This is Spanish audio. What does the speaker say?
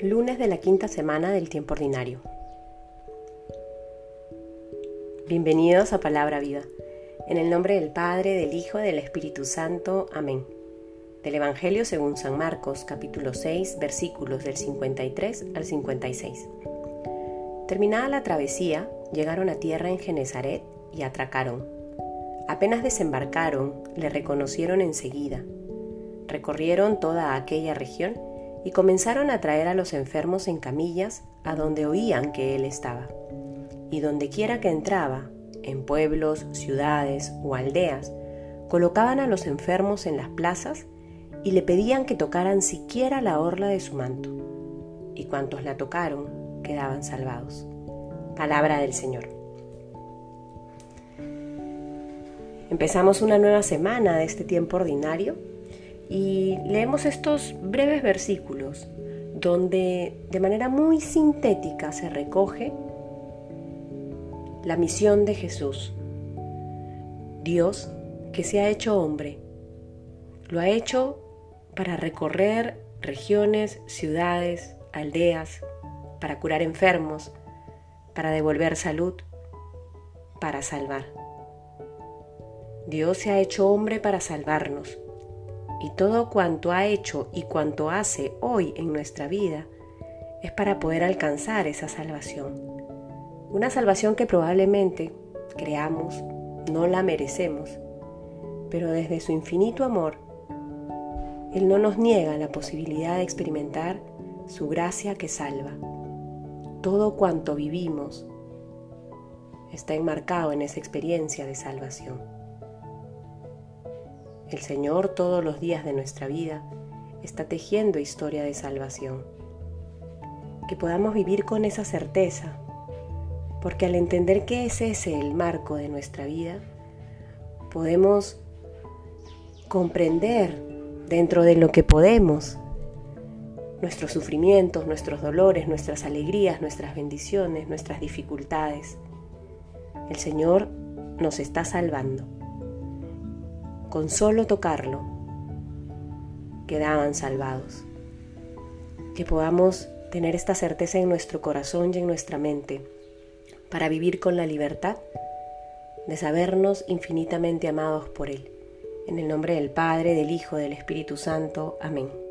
Lunes de la quinta semana del tiempo ordinario. Bienvenidos a Palabra Viva. En el nombre del Padre, del Hijo, y del Espíritu Santo. Amén. Del Evangelio según San Marcos, capítulo 6, versículos del 53 al 56. Terminada la travesía, llegaron a tierra en Genezaret y atracaron. Apenas desembarcaron, le reconocieron enseguida. Recorrieron toda aquella región y comenzaron a traer a los enfermos en camillas a donde oían que él estaba. Y donde quiera que entraba, en pueblos, ciudades o aldeas, colocaban a los enfermos en las plazas y le pedían que tocaran siquiera la orla de su manto. Y cuantos la tocaron quedaban salvados. Palabra del Señor. Empezamos una nueva semana de este tiempo ordinario y leemos estos breves versículos donde de manera muy sintética se recoge la misión de Jesús. Dios que se ha hecho hombre, lo ha hecho para recorrer regiones, ciudades, aldeas, para curar enfermos, para devolver salud, para salvar. Dios se ha hecho hombre para salvarnos y todo cuanto ha hecho y cuanto hace hoy en nuestra vida es para poder alcanzar esa salvación. Una salvación que probablemente creamos no la merecemos, pero desde su infinito amor, Él no nos niega la posibilidad de experimentar su gracia que salva. Todo cuanto vivimos está enmarcado en esa experiencia de salvación. El Señor todos los días de nuestra vida está tejiendo historia de salvación. Que podamos vivir con esa certeza, porque al entender que es ese el marco de nuestra vida, podemos comprender dentro de lo que podemos nuestros sufrimientos, nuestros dolores, nuestras alegrías, nuestras bendiciones, nuestras dificultades. El Señor nos está salvando con solo tocarlo, quedaban salvados. Que podamos tener esta certeza en nuestro corazón y en nuestra mente para vivir con la libertad de sabernos infinitamente amados por Él. En el nombre del Padre, del Hijo, del Espíritu Santo. Amén.